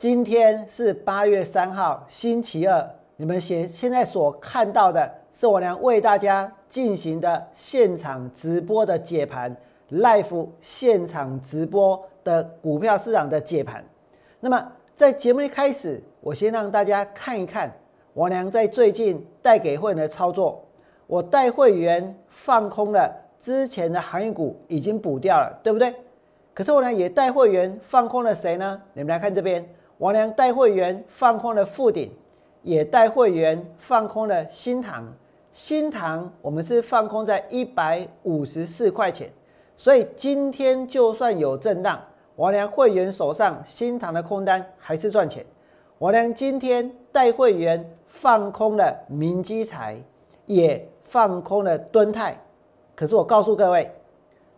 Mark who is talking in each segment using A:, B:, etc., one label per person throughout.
A: 今天是八月三号，星期二。你们现现在所看到的是我娘为大家进行的现场直播的解盘，live 现场直播的股票市场的解盘。那么在节目一开始，我先让大家看一看我娘在最近带给会员的操作。我带会员放空了之前的行业股，已经补掉了，对不对？可是我呢也带会员放空了谁呢？你们来看这边。王良带会员放空了富鼎，也带会员放空了新塘。新塘我们是放空在一百五十四块钱，所以今天就算有震荡，王良会员手上新塘的空单还是赚钱。王良今天带会员放空了明基财，也放空了敦泰。可是我告诉各位，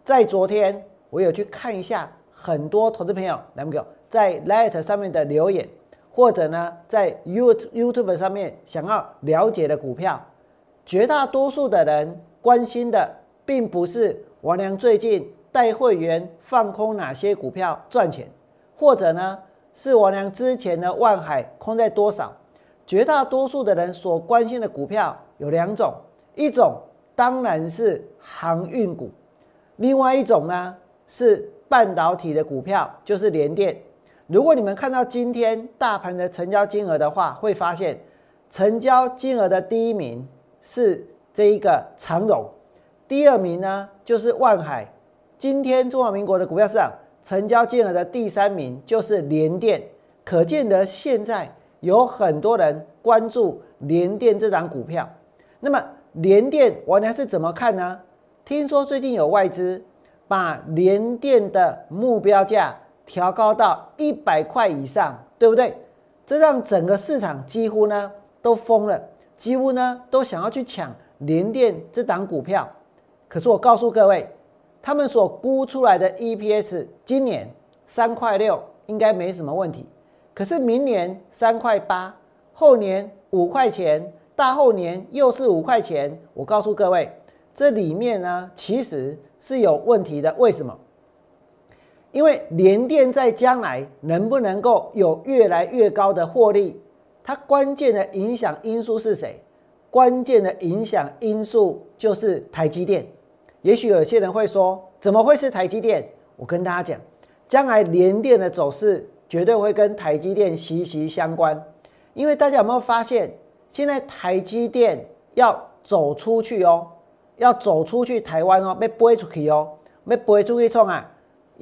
A: 在昨天我有去看一下，很多投资朋友来给我。在 Light 上面的留言，或者呢，在 You YouTube 上面想要了解的股票，绝大多数的人关心的，并不是王良最近带会员放空哪些股票赚钱，或者呢，是王良之前的万海空在多少。绝大多数的人所关心的股票有两种，一种当然是航运股，另外一种呢是半导体的股票，就是联电。如果你们看到今天大盘的成交金额的话，会发现成交金额的第一名是这一个长荣，第二名呢就是万海。今天中华民国的股票市场成交金额的第三名就是联电，可见得现在有很多人关注联电这档股票。那么联电我呢是怎么看呢？听说最近有外资把联电的目标价。调高到一百块以上，对不对？这让整个市场几乎呢都疯了，几乎呢都想要去抢联电这档股票。可是我告诉各位，他们所估出来的 EPS 今年三块六应该没什么问题。可是明年三块八，后年五块钱，大后年又是五块钱。我告诉各位，这里面呢其实是有问题的。为什么？因为联电在将来能不能够有越来越高的获利，它关键的影响因素是谁？关键的影响因素就是台积电。也许有些人会说，怎么会是台积电？我跟大家讲，将来联电的走势绝对会跟台积电息息相关。因为大家有没有发现，现在台积电要走出去哦，要走出去台湾哦，被背出去哦，被背出去创啊！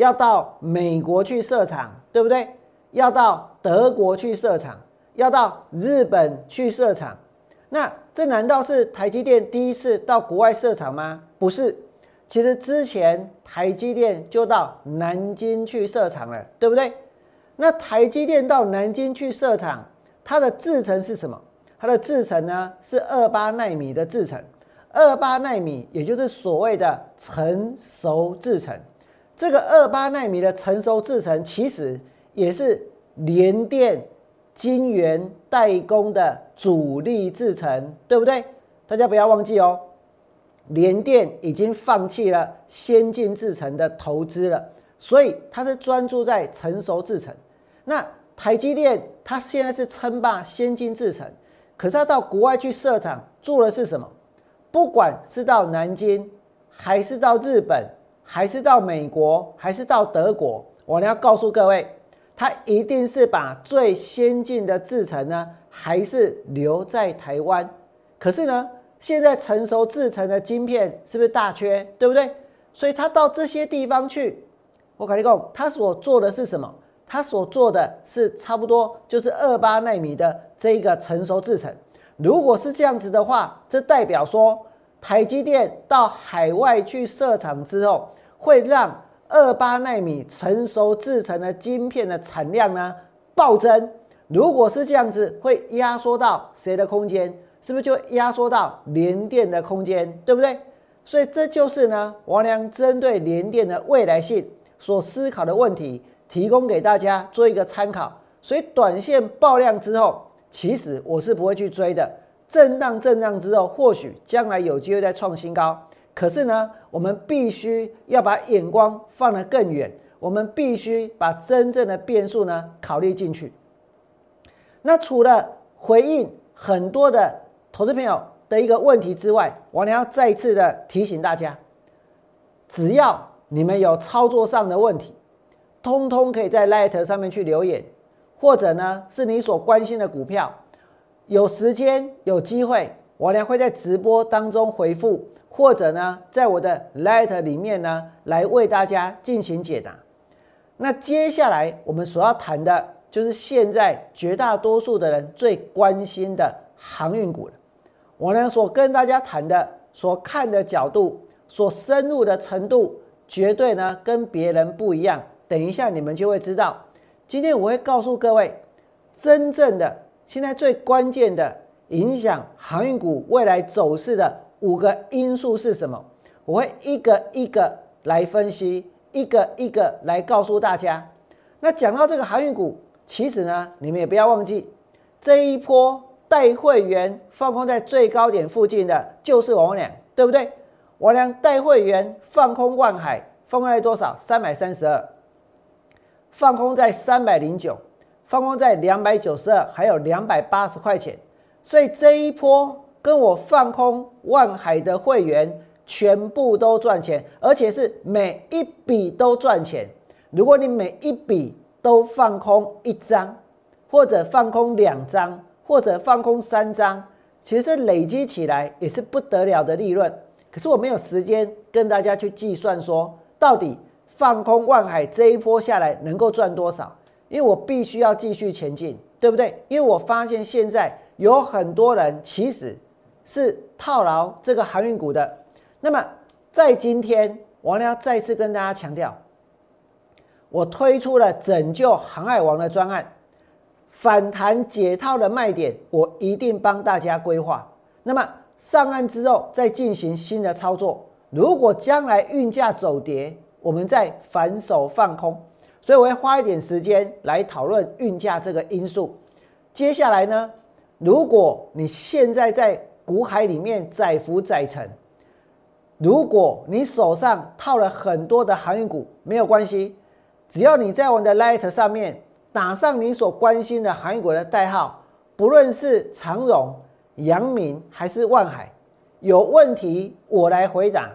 A: 要到美国去设厂，对不对？要到德国去设厂，要到日本去设厂。那这难道是台积电第一次到国外设厂吗？不是，其实之前台积电就到南京去设厂了，对不对？那台积电到南京去设厂，它的制程是什么？它的制程呢是二八纳米的制程，二八纳米也就是所谓的成熟制程。这个二八纳米的成熟制程，其实也是联电晶圆代工的主力制程，对不对？大家不要忘记哦，联电已经放弃了先进制程的投资了，所以它是专注在成熟制程。那台积电它现在是称霸先进制程，可是它到国外去设厂做的是什么？不管是到南京还是到日本。还是到美国，还是到德国？我要告诉各位，他一定是把最先进的制程呢，还是留在台湾？可是呢，现在成熟制程的晶片是不是大缺？对不对？所以他到这些地方去，我跟你讲，他所做的是什么？他所做的是差不多就是二八纳米的这一个成熟制程。如果是这样子的话，这代表说台积电到海外去设厂之后。会让二八纳米成熟制成的晶片的产量呢暴增，如果是这样子，会压缩到谁的空间？是不是就压缩到联电的空间？对不对？所以这就是呢，王良针对联电的未来性所思考的问题，提供给大家做一个参考。所以短线爆量之后，其实我是不会去追的。震荡震荡之后，或许将来有机会再创新高。可是呢，我们必须要把眼光放得更远，我们必须把真正的变数呢考虑进去。那除了回应很多的投资朋友的一个问题之外，我还要再次的提醒大家，只要你们有操作上的问题，通通可以在 Light 上面去留言，或者呢是你所关心的股票，有时间有机会，我呢会在直播当中回复，或者呢在我的 Light 里面呢来为大家进行解答。那接下来我们所要谈的。就是现在绝大多数的人最关心的航运股了。我呢所跟大家谈的、所看的角度、所深入的程度，绝对呢跟别人不一样。等一下你们就会知道。今天我会告诉各位，真正的现在最关键的影响航运股未来走势的五个因素是什么？我会一个一个来分析，一个一个来告诉大家。那讲到这个航运股。其实呢，你们也不要忘记，这一波带会员放空在最高点附近的，就是王良，对不对？王良带会员放空万海，放空在多少？三百三十二，放空在三百零九，放空在两百九十二，还有两百八十块钱。所以这一波跟我放空万海的会员全部都赚钱，而且是每一笔都赚钱。如果你每一笔，都放空一张，或者放空两张，或者放空三张，其实累积起来也是不得了的利润。可是我没有时间跟大家去计算说，到底放空万海这一波下来能够赚多少？因为我必须要继续前进，对不对？因为我发现现在有很多人其实是套牢这个航运股的。那么在今天，我要再次跟大家强调。我推出了拯救航海王的专案，反弹解套的卖点，我一定帮大家规划。那么上岸之后再进行新的操作。如果将来运价走跌，我们再反手放空。所以我会花一点时间来讨论运价这个因素。接下来呢，如果你现在在股海里面载浮载沉，如果你手上套了很多的航运股，没有关系。只要你在我的 Light 上面打上你所关心的航运股的代号，不论是长荣、阳明还是万海，有问题我来回答，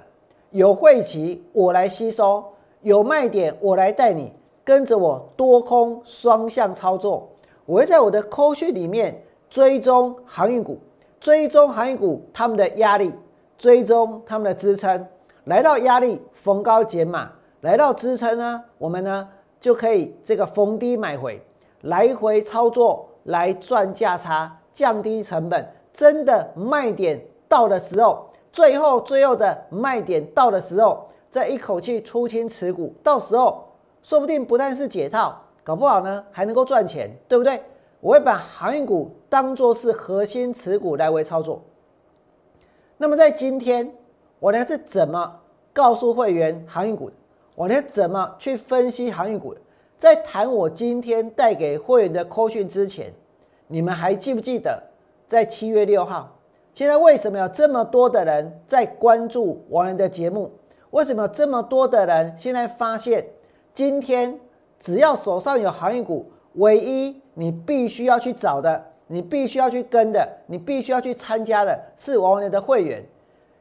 A: 有晦气我来吸收，有卖点我来带你跟着我多空双向操作。我会在我的扣序里面追踪航运股，追踪航运股他们的压力，追踪他们的支撑，来到压力逢高减码。来到支撑呢，我们呢就可以这个逢低买回，来回操作来赚价差，降低成本。真的卖点到的时候，最后最后的卖点到的时候，再一口气出清持股，到时候说不定不但是解套，搞不好呢还能够赚钱，对不对？我会把航运股当做是核心持股来回操作。那么在今天，我呢是怎么告诉会员航运股？我呢怎么去分析航运股？在谈我今天带给会员的扣讯之前，你们还记不记得在七月六号？现在为什么有这么多的人在关注王仁的节目？为什么有这么多的人现在发现，今天只要手上有航运股，唯一你必须要去找的，你必须要去跟的，你必须要去参加的是王仁的会员，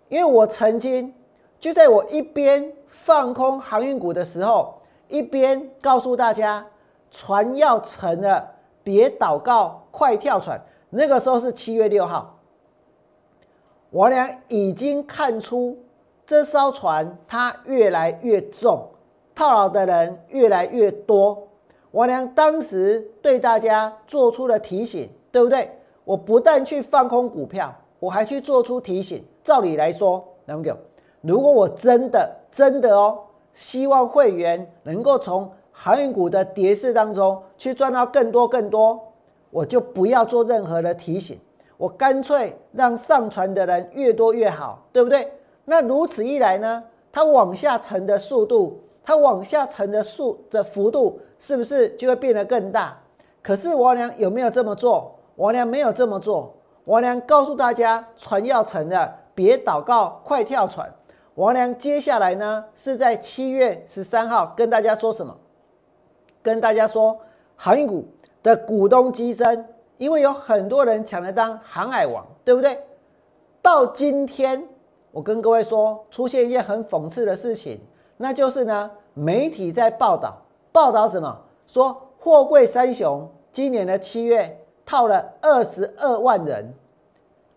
A: 因为我曾经就在我一边。放空航运股的时候，一边告诉大家船要沉了，别祷告，快跳船。那个时候是七月六号，我俩已经看出这艘船它越来越重，套牢的人越来越多。我俩当时对大家做出了提醒，对不对？我不但去放空股票，我还去做出提醒。照理来说，能够。如果我真的真的哦，希望会员能够从航运股的跌势当中去赚到更多更多，我就不要做任何的提醒，我干脆让上传的人越多越好，对不对？那如此一来呢，它往下沉的速度，它往下沉的速的幅度，是不是就会变得更大？可是王良有没有这么做？王良没有这么做。王良告诉大家，船要沉了，别祷告，快跳船。王良接下来呢，是在七月十三号跟大家说什么？跟大家说，航运股的股东激增，因为有很多人抢着当航海王，对不对？到今天，我跟各位说，出现一件很讽刺的事情，那就是呢，媒体在报道，报道什么？说货柜三雄今年的七月套了二十二万人，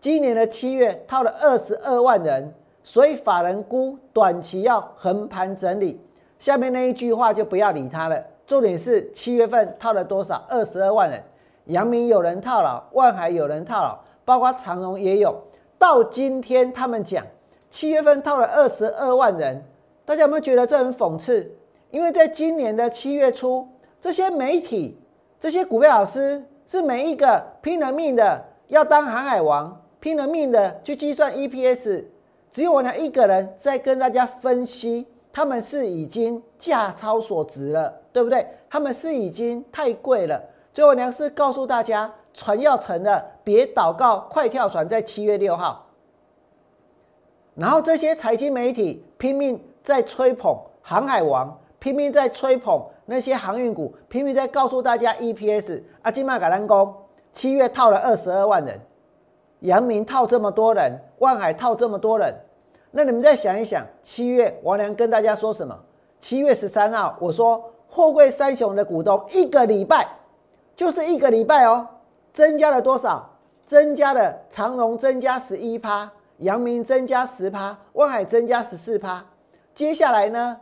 A: 今年的七月套了二十二万人。所以法人估短期要横盘整理，下面那一句话就不要理它了。重点是七月份套了多少？二十二万人，阳明有人套牢，万海有人套牢，包括长荣也有。到今天他们讲七月份套了二十二万人，大家有没有觉得这很讽刺？因为在今年的七月初，这些媒体、这些股票老师是每一个拼了命的要当航海王，拼了命的去计算 EPS。只有我娘一个人在跟大家分析，他们是已经价超所值了，对不对？他们是已经太贵了。最后我娘是告诉大家，船要沉了，别祷告，快跳船，在七月六号。然后这些财经媒体拼命在吹捧航海王，拼命在吹捧那些航运股，拼命在告诉大家 EPS。阿金麦改兰工七月套了二十二万人。阳明套这么多人，万海套这么多人，那你们再想一想，七月王良跟大家说什么？七月十三号，我说货柜三雄的股东一个礼拜，就是一个礼拜哦，增加了多少？增加了长荣增加十一趴，阳明增加十趴，万海增加十四趴。接下来呢，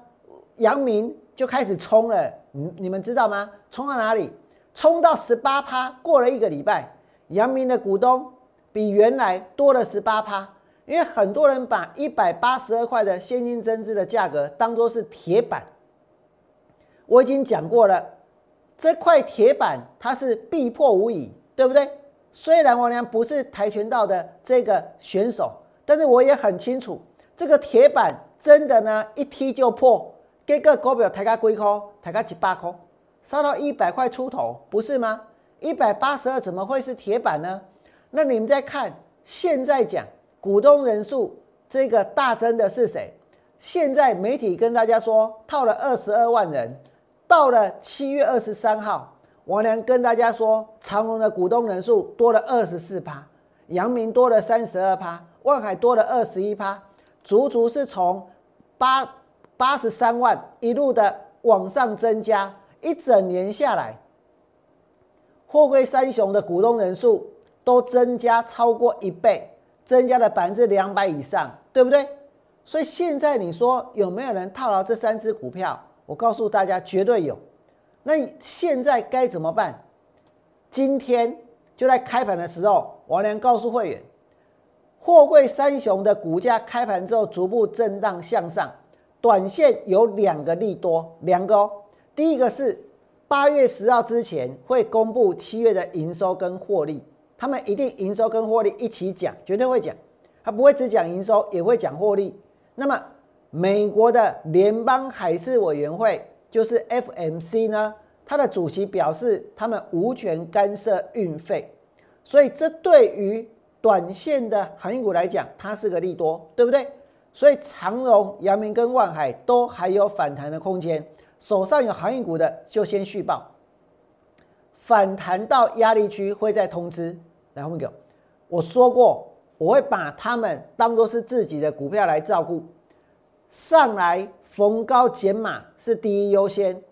A: 阳明就开始冲了，你你们知道吗？冲到哪里？冲到十八趴。过了一个礼拜，阳明的股东。比原来多了十八趴，因为很多人把一百八十二块的现金增资的价格当做是铁板。我已经讲过了，这块铁板它是必破无疑，对不对？虽然王良不是跆拳道的这个选手，但是我也很清楚，这个铁板真的呢一踢就破。这个股票抬价几块？抬价几百块，烧到一百块出头，不是吗？一百八十二怎么会是铁板呢？那你们再看，现在讲股东人数这个大增的是谁？现在媒体跟大家说套了二十二万人，到了七月二十三号，王良跟大家说长隆的股东人数多了二十四趴，阳明多了三十二趴，万海多了二十一趴，足足是从八八十三万一路的往上增加，一整年下来，货柜三雄的股东人数。都增加超过一倍，增加了百分之两百以上，对不对？所以现在你说有没有人套牢这三只股票？我告诉大家，绝对有。那现在该怎么办？今天就在开盘的时候，王良告诉会员，货柜三雄的股价开盘之后逐步震荡向上，短线有两个利多，两个哦。第一个是八月十号之前会公布七月的营收跟获利。他们一定营收跟获利一起讲，绝对会讲，他不会只讲营收，也会讲获利。那么，美国的联邦海事委员会就是 FMC 呢，它的主席表示，他们无权干涉运费，所以这对于短线的航运股来讲，它是个利多，对不对？所以长荣、阳明跟万海都还有反弹的空间，手上有航运股的就先续报。反弹到压力区会再通知，来后面我说过，我会把他们当做是自己的股票来照顾，上来逢高减码是第一优先。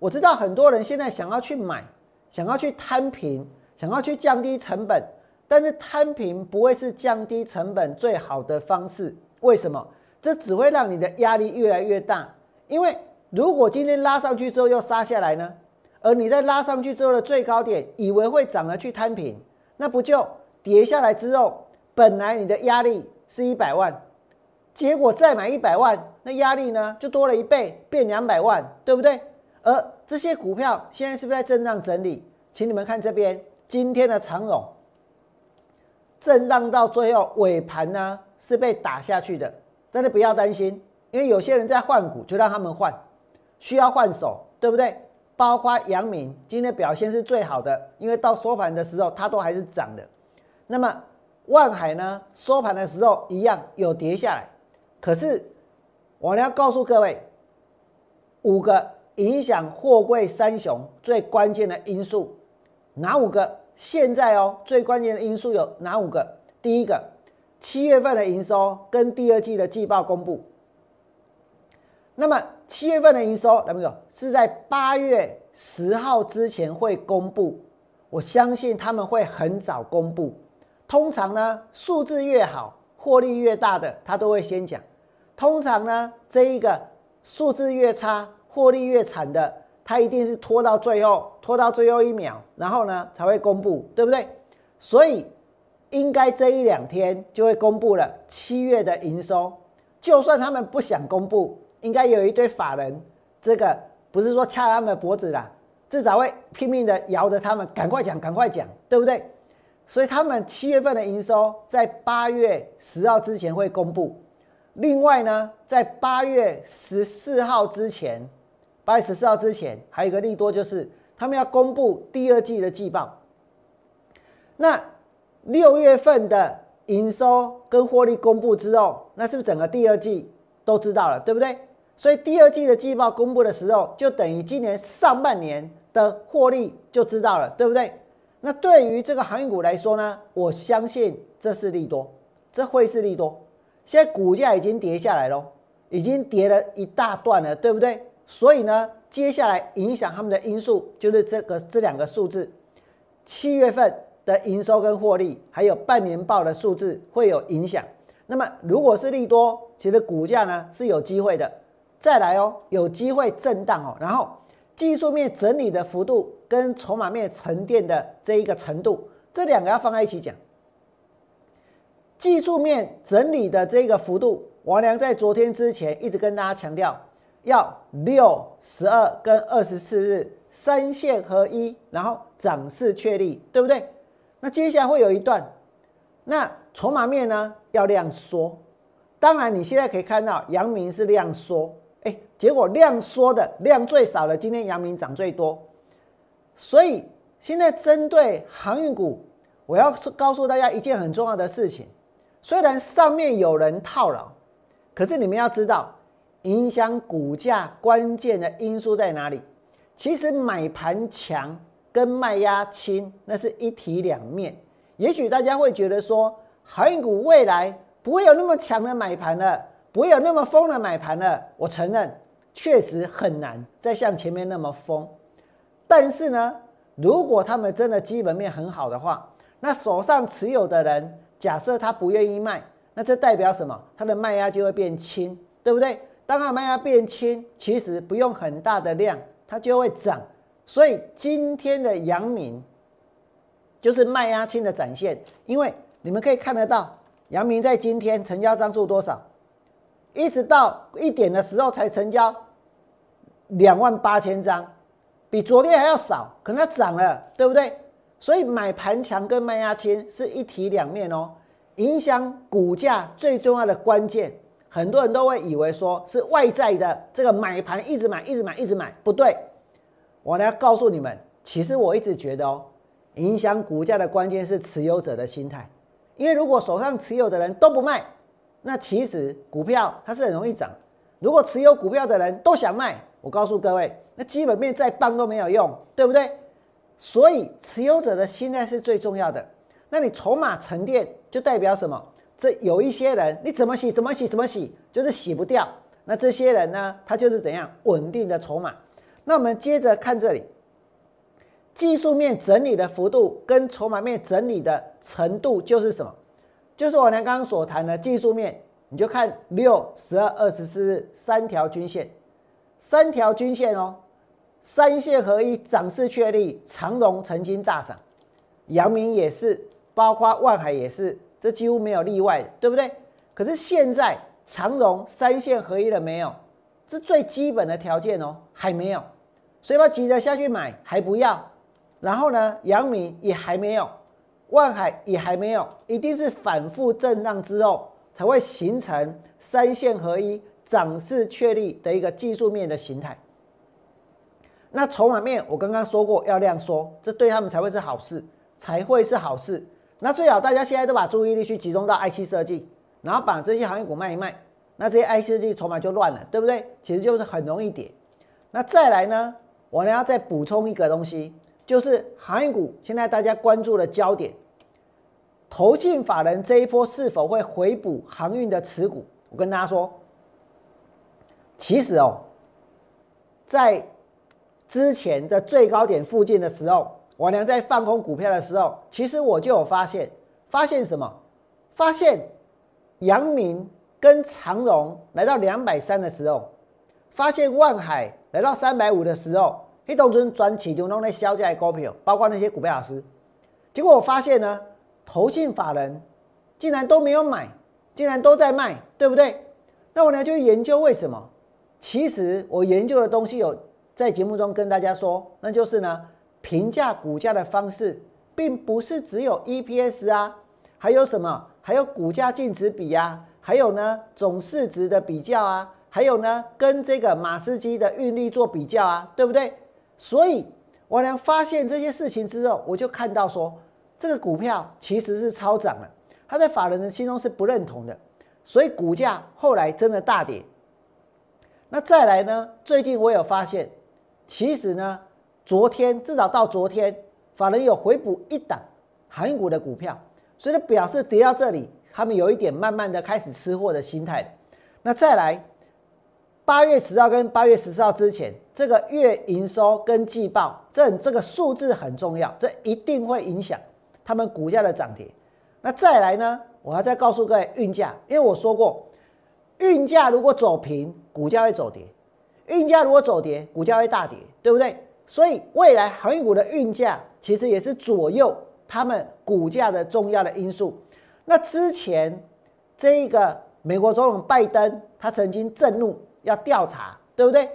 A: 我知道很多人现在想要去买，想要去摊平，想要去降低成本，但是摊平不会是降低成本最好的方式。为什么？这只会让你的压力越来越大。因为如果今天拉上去之后又杀下来呢？而你在拉上去之后的最高点，以为会涨了去摊平，那不就跌下来之后，本来你的压力是一百万，结果再买一百万，那压力呢就多了一倍，变两百万，对不对？而这些股票现在是不是在震荡整理？请你们看这边，今天的长荣震荡到最后尾盘呢是被打下去的，但是不要担心，因为有些人在换股，就让他们换，需要换手，对不对？包括阳明今天表现是最好的，因为到收盘的时候它都还是涨的。那么万海呢，收盘的时候一样有跌下来，可是我要告诉各位，五个影响货柜三雄最关键的因素，哪五个？现在哦，最关键的因素有哪五个？第一个，七月份的营收跟第二季的季报公布。那么七月份的营收，有没有是在八月十号之前会公布？我相信他们会很早公布。通常呢，数字越好，获利越大的，他都会先讲。通常呢，这一个数字越差，获利越惨的，他一定是拖到最后，拖到最后一秒，然后呢才会公布，对不对？所以应该这一两天就会公布了七月的营收。就算他们不想公布。应该有一堆法人，这个不是说掐他们的脖子啦，至少会拼命的摇着他们，赶快讲，赶快讲，对不对？所以他们七月份的营收在八月十号之前会公布。另外呢，在八月十四号之前，八月十四号之前还有一个利多，就是他们要公布第二季的季报。那六月份的营收跟获利公布之后，那是不是整个第二季都知道了，对不对？所以第二季的季报公布的时候，就等于今年上半年的获利就知道了，对不对？那对于这个航运股来说呢，我相信这是利多，这会是利多。现在股价已经跌下来喽，已经跌了一大段了，对不对？所以呢，接下来影响他们的因素就是这个这两个数字，七月份的营收跟获利，还有半年报的数字会有影响。那么如果是利多，其实股价呢是有机会的。再来哦，有机会震荡哦，然后技术面整理的幅度跟筹码面沉淀的这一个程度，这两个要放在一起讲。技术面整理的这个幅度，王良在昨天之前一直跟大家强调，要六、十二跟二十四日三线合一，然后涨势确立，对不对？那接下来会有一段，那筹码面呢要量缩，当然你现在可以看到阳明是量缩。哎，结果量缩的量最少的，今天阳明涨最多，所以现在针对航运股，我要告诉大家一件很重要的事情。虽然上面有人套牢，可是你们要知道，影响股价关键的因素在哪里？其实买盘强跟卖压轻，那是一体两面。也许大家会觉得说，航运股未来不会有那么强的买盘了。不会有那么疯的买盘了，我承认，确实很难再像前面那么疯。但是呢，如果他们真的基本面很好的话，那手上持有的人，假设他不愿意卖，那这代表什么？他的卖压就会变轻，对不对？当他卖压变轻，其实不用很大的量，它就会涨。所以今天的阳明就是卖压轻的展现，因为你们可以看得到，阳明在今天成交张数多少？一直到一点的时候才成交两万八千张，比昨天还要少，可能它涨了，对不对？所以买盘强跟卖压轻是一体两面哦。影响股价最重要的关键，很多人都会以为说是外在的这个买盘一直买一直买一直买，不对。我来告诉你们，其实我一直觉得哦，影响股价的关键是持有者的心态，因为如果手上持有的人都不卖。那其实股票它是很容易涨，如果持有股票的人都想卖，我告诉各位，那基本面再棒都没有用，对不对？所以持有者的心态是最重要的。那你筹码沉淀就代表什么？这有一些人你怎么洗怎么洗怎么洗，就是洗不掉。那这些人呢，他就是怎样稳定的筹码。那我们接着看这里，技术面整理的幅度跟筹码面整理的程度就是什么？就是我刚刚所谈的技术面，你就看六、十二、二十四日三条均线，三条均线哦，三线合一，涨势确立。长荣曾经大涨，阳明也是，包括万海也是，这几乎没有例外，对不对？可是现在长荣三线合一了没有？这最基本的条件哦，还没有，所以要急着下去买还不要。然后呢，阳明也还没有，万海也还没有，一定是反复震荡之后才会形成三线合一、涨势确立的一个技术面的形态。那筹码面我刚刚说过要量缩，这对他们才会是好事，才会是好事。那最好大家现在都把注意力去集中到 IC 设计，然后把这些行业股卖一卖，那这些 IC 设计筹码就乱了，对不对？其实就是很容易跌。那再来呢，我呢要再补充一个东西。就是航运股现在大家关注的焦点，投信法人这一波是否会回补航运的持股？我跟大家说，其实哦，在之前的最高点附近的时候，我娘在放空股票的时候，其实我就有发现，发现什么？发现阳明跟长荣来到两百三的时候，发现万海来到三百五的时候。黑洞尊转起就弄那销价的股票，包括那些股票老师，结果我发现呢，投信法人竟然都没有买，竟然都在卖，对不对？那我呢就研究为什么？其实我研究的东西有在节目中跟大家说，那就是呢，评价股价的方式，并不是只有 EPS 啊，还有什么？还有股价净值比呀，还有呢总市值的比较啊，还有呢跟这个马斯基的运力做比较啊，对不对？所以，我俩发现这些事情之后，我就看到说，这个股票其实是超涨了，它在法人的心中是不认同的，所以股价后来真的大跌。那再来呢？最近我有发现，其实呢，昨天至少到昨天，法人有回补一档韩股的股票，所以表示跌到这里，他们有一点慢慢的开始吃货的心态。那再来。八月十号跟八月十四号之前，这个月营收跟季报，这这个数字很重要，这一定会影响他们股价的涨跌。那再来呢，我要再告诉各位运价，因为我说过，运价如果走平，股价会走跌；运价如果走跌，股价会大跌，对不对？所以未来航运股的运价其实也是左右他们股价的重要的因素。那之前这一个美国总统拜登，他曾经震怒。要调查，对不对？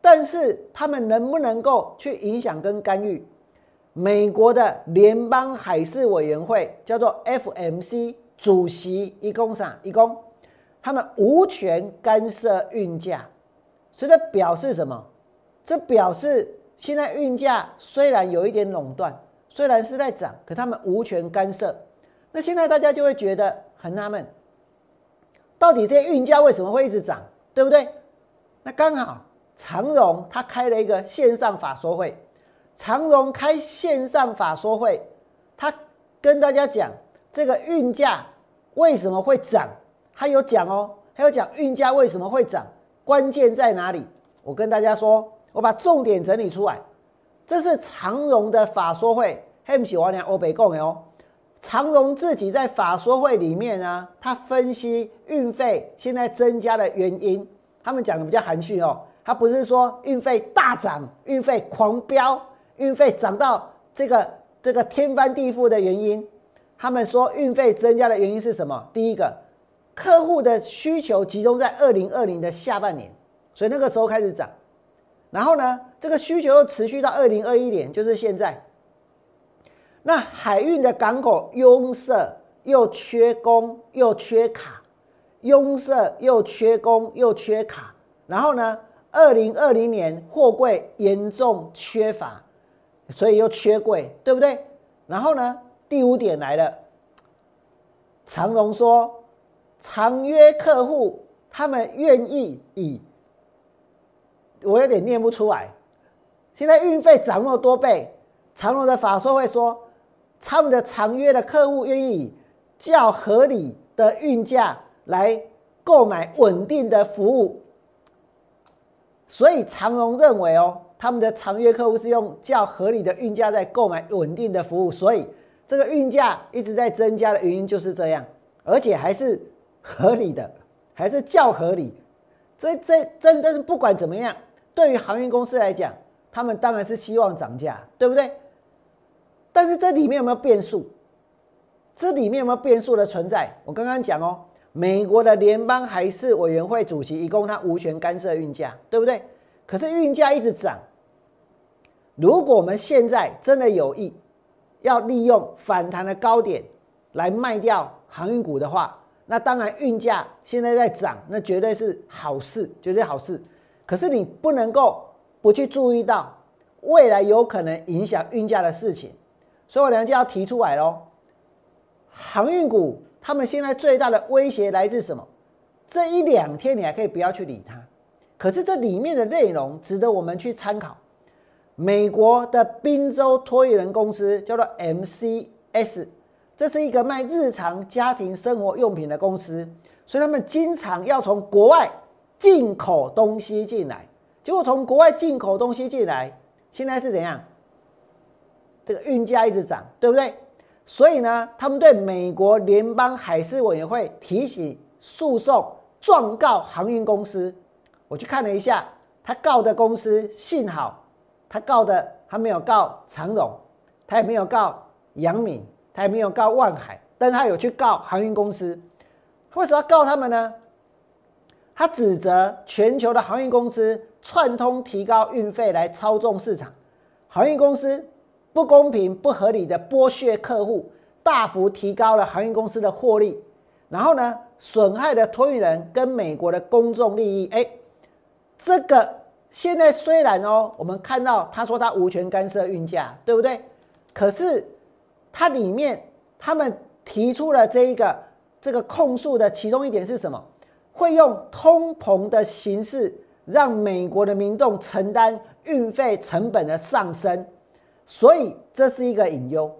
A: 但是他们能不能够去影响跟干预？美国的联邦海事委员会叫做 FMC 主席一共啥？一共他们无权干涉运价，所以这表示什么？这表示现在运价虽然有一点垄断，虽然是在涨，可他们无权干涉。那现在大家就会觉得很纳闷，到底这些运价为什么会一直涨？对不对？那刚好长荣他开了一个线上法说会，长荣开线上法说会，他跟大家讲这个运价为什么会涨，他有讲哦，他有讲运价为什么会涨，关键在哪里？我跟大家说，我把重点整理出来，这是长荣的法说会，嘿不起，我讲欧北共的哦。长荣自己在法说会里面呢，他分析运费现在增加的原因，他们讲的比较含蓄哦，他不是说运费大涨、运费狂飙、运费涨到这个这个天翻地覆的原因，他们说运费增加的原因是什么？第一个，客户的需求集中在二零二零的下半年，所以那个时候开始涨，然后呢，这个需求又持续到二零二一年，就是现在。那海运的港口拥塞又缺工又缺卡，拥塞又缺工又缺卡，然后呢，二零二零年货柜严重缺乏，所以又缺柜，对不对？然后呢，第五点来了，长荣说，长约客户他们愿意以，我有点念不出来，现在运费涨那么多倍，长荣的法说会说。他们的长约的客户愿意较合理的运价来购买稳定的服务，所以长荣认为哦，他们的长约客户是用较合理的运价在购买稳定的服务，所以这个运价一直在增加的原因就是这样，而且还是合理的，还是较合理。这这真的是不管怎么样，对于航运公司来讲，他们当然是希望涨价，对不对？但是这里面有没有变数？这里面有没有变数的存在？我刚刚讲哦，美国的联邦海事委员会主席一共他无权干涉运价，对不对？可是运价一直涨，如果我们现在真的有意要利用反弹的高点来卖掉航运股的话，那当然运价现在在涨，那绝对是好事，绝对好事。可是你不能够不去注意到未来有可能影响运价的事情，所以我娘就要提出来喽。航运股他们现在最大的威胁来自什么？这一两天你还可以不要去理它，可是这里面的内容值得我们去参考。美国的宾州托运人公司叫做 MCS，这是一个卖日常家庭生活用品的公司，所以他们经常要从国外进口东西进来。结果从国外进口东西进来，现在是怎样？这个运价一直涨，对不对？所以呢，他们对美国联邦海事委员会提起诉讼，状告航运公司。我去看了一下，他告的公司，幸好他告的他没有告长荣，他也没有告阳明，他也没有告万海，但他有去告航运公司。为什么要告他们呢？他指责全球的航运公司串通提高运费来操纵市场，航运公司不公平、不合理的剥削客户，大幅提高了航运公司的获利，然后呢，损害了托运人跟美国的公众利益。哎，这个现在虽然哦，我们看到他说他无权干涉运价，对不对？可是它里面他们提出了这一个这个控诉的其中一点是什么？会用通膨的形式让美国的民众承担运费成本的上升，所以这是一个隐忧。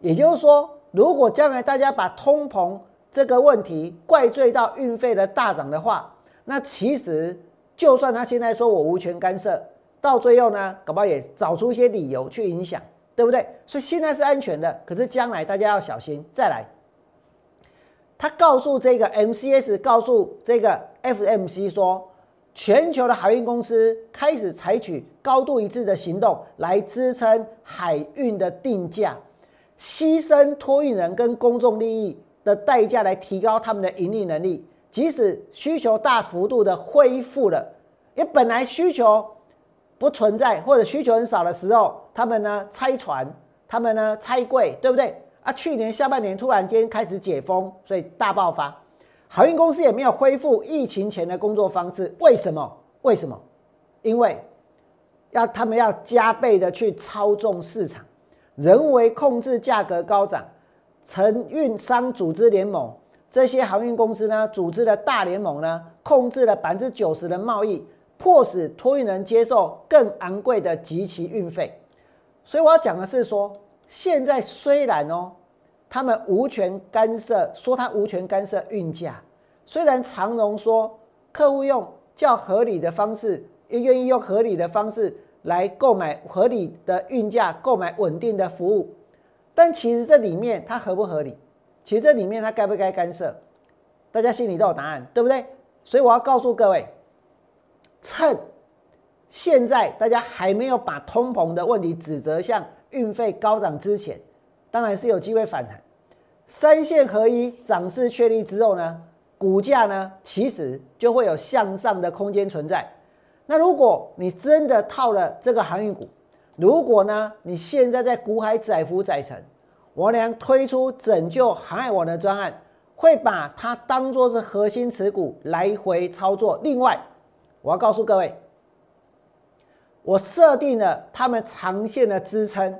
A: 也就是说，如果将来大家把通膨这个问题怪罪到运费的大涨的话，那其实就算他现在说我无权干涉，到最后呢，搞不好也找出一些理由去影响，对不对？所以现在是安全的，可是将来大家要小心。再来。他告诉这个 MCS，告诉这个 FMC 说，全球的海运公司开始采取高度一致的行动来支撑海运的定价，牺牲托运人跟公众利益的代价来提高他们的盈利能力。即使需求大幅度的恢复了，因为本来需求不存在或者需求很少的时候，他们呢拆船，他们呢拆柜，对不对？啊，去年下半年突然间开始解封，所以大爆发，航运公司也没有恢复疫情前的工作方式。为什么？为什么？因为要他们要加倍的去操纵市场，人为控制价格高涨。承运商组织联盟这些航运公司呢，组织的大联盟呢，控制了百分之九十的贸易，迫使托运人接受更昂贵的及其运费。所以我要讲的是说。现在虽然哦，他们无权干涉，说他无权干涉运价。虽然长荣说客户用较合理的方式，也愿意用合理的方式来购买合理的运价，购买稳定的服务，但其实这里面它合不合理？其实这里面它该不该干涉？大家心里都有答案，对不对？所以我要告诉各位，趁现在大家还没有把通膨的问题指责向。运费高涨之前，当然是有机会反弹。三线合一涨势确立之后呢，股价呢其实就会有向上的空间存在。那如果你真的套了这个航运股，如果呢你现在在股海载浮载沉，我俩推出拯救航海王的专案，会把它当做是核心持股来回操作。另外，我要告诉各位。我设定了他们长线的支撑，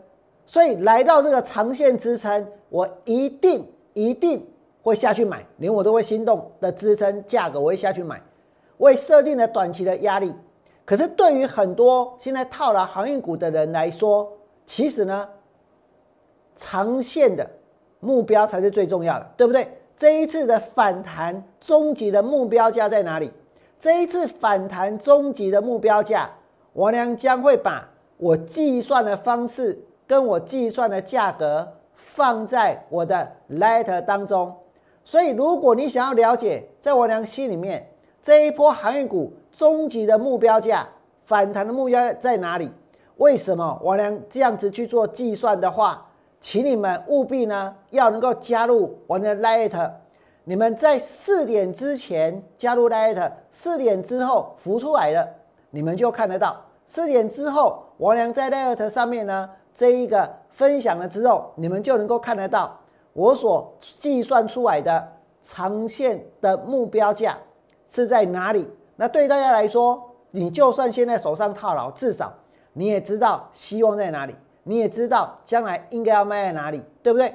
A: 所以来到这个长线支撑，我一定一定会下去买，连我都会心动的支撑价格，我会下去买。我也设定了短期的压力，可是对于很多现在套了航运股的人来说，其实呢，长线的目标才是最重要的，对不对？这一次的反弹终极的目标价在哪里？这一次反弹终极的目标价。我娘将会把我计算的方式跟我计算的价格放在我的 letter 当中，所以如果你想要了解，在我娘心里面这一波航运股终极的目标价反弹的目标在哪里？为什么我娘这样子去做计算的话，请你们务必呢要能够加入我的 letter，你们在四点之前加入 letter，四点之后浮出来的。你们就看得到，四点之后王良在 Light 上面呢，这一个分享了之后，你们就能够看得到我所计算出来的长线的目标价是在哪里。那对大家来说，你就算现在手上套牢，至少你也知道希望在哪里，你也知道将来应该要卖在哪里，对不对？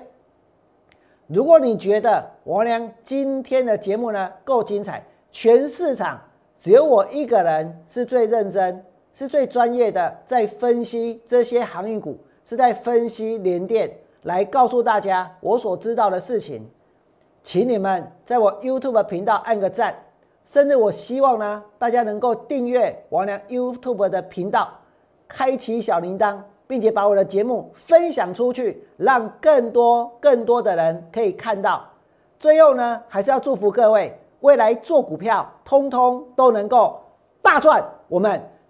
A: 如果你觉得王良今天的节目呢够精彩，全市场只有我一个人是最认真、是最专业的，在分析这些航运股，是在分析联电，来告诉大家我所知道的事情，请你们在我 YouTube 频道按个赞，甚至我希望呢大家能够订阅王良 YouTube 的频道，开启小铃铛。并且把我的节目分享出去，让更多更多的人可以看到。最后呢，还是要祝福各位未来做股票，通通都能够大赚。我们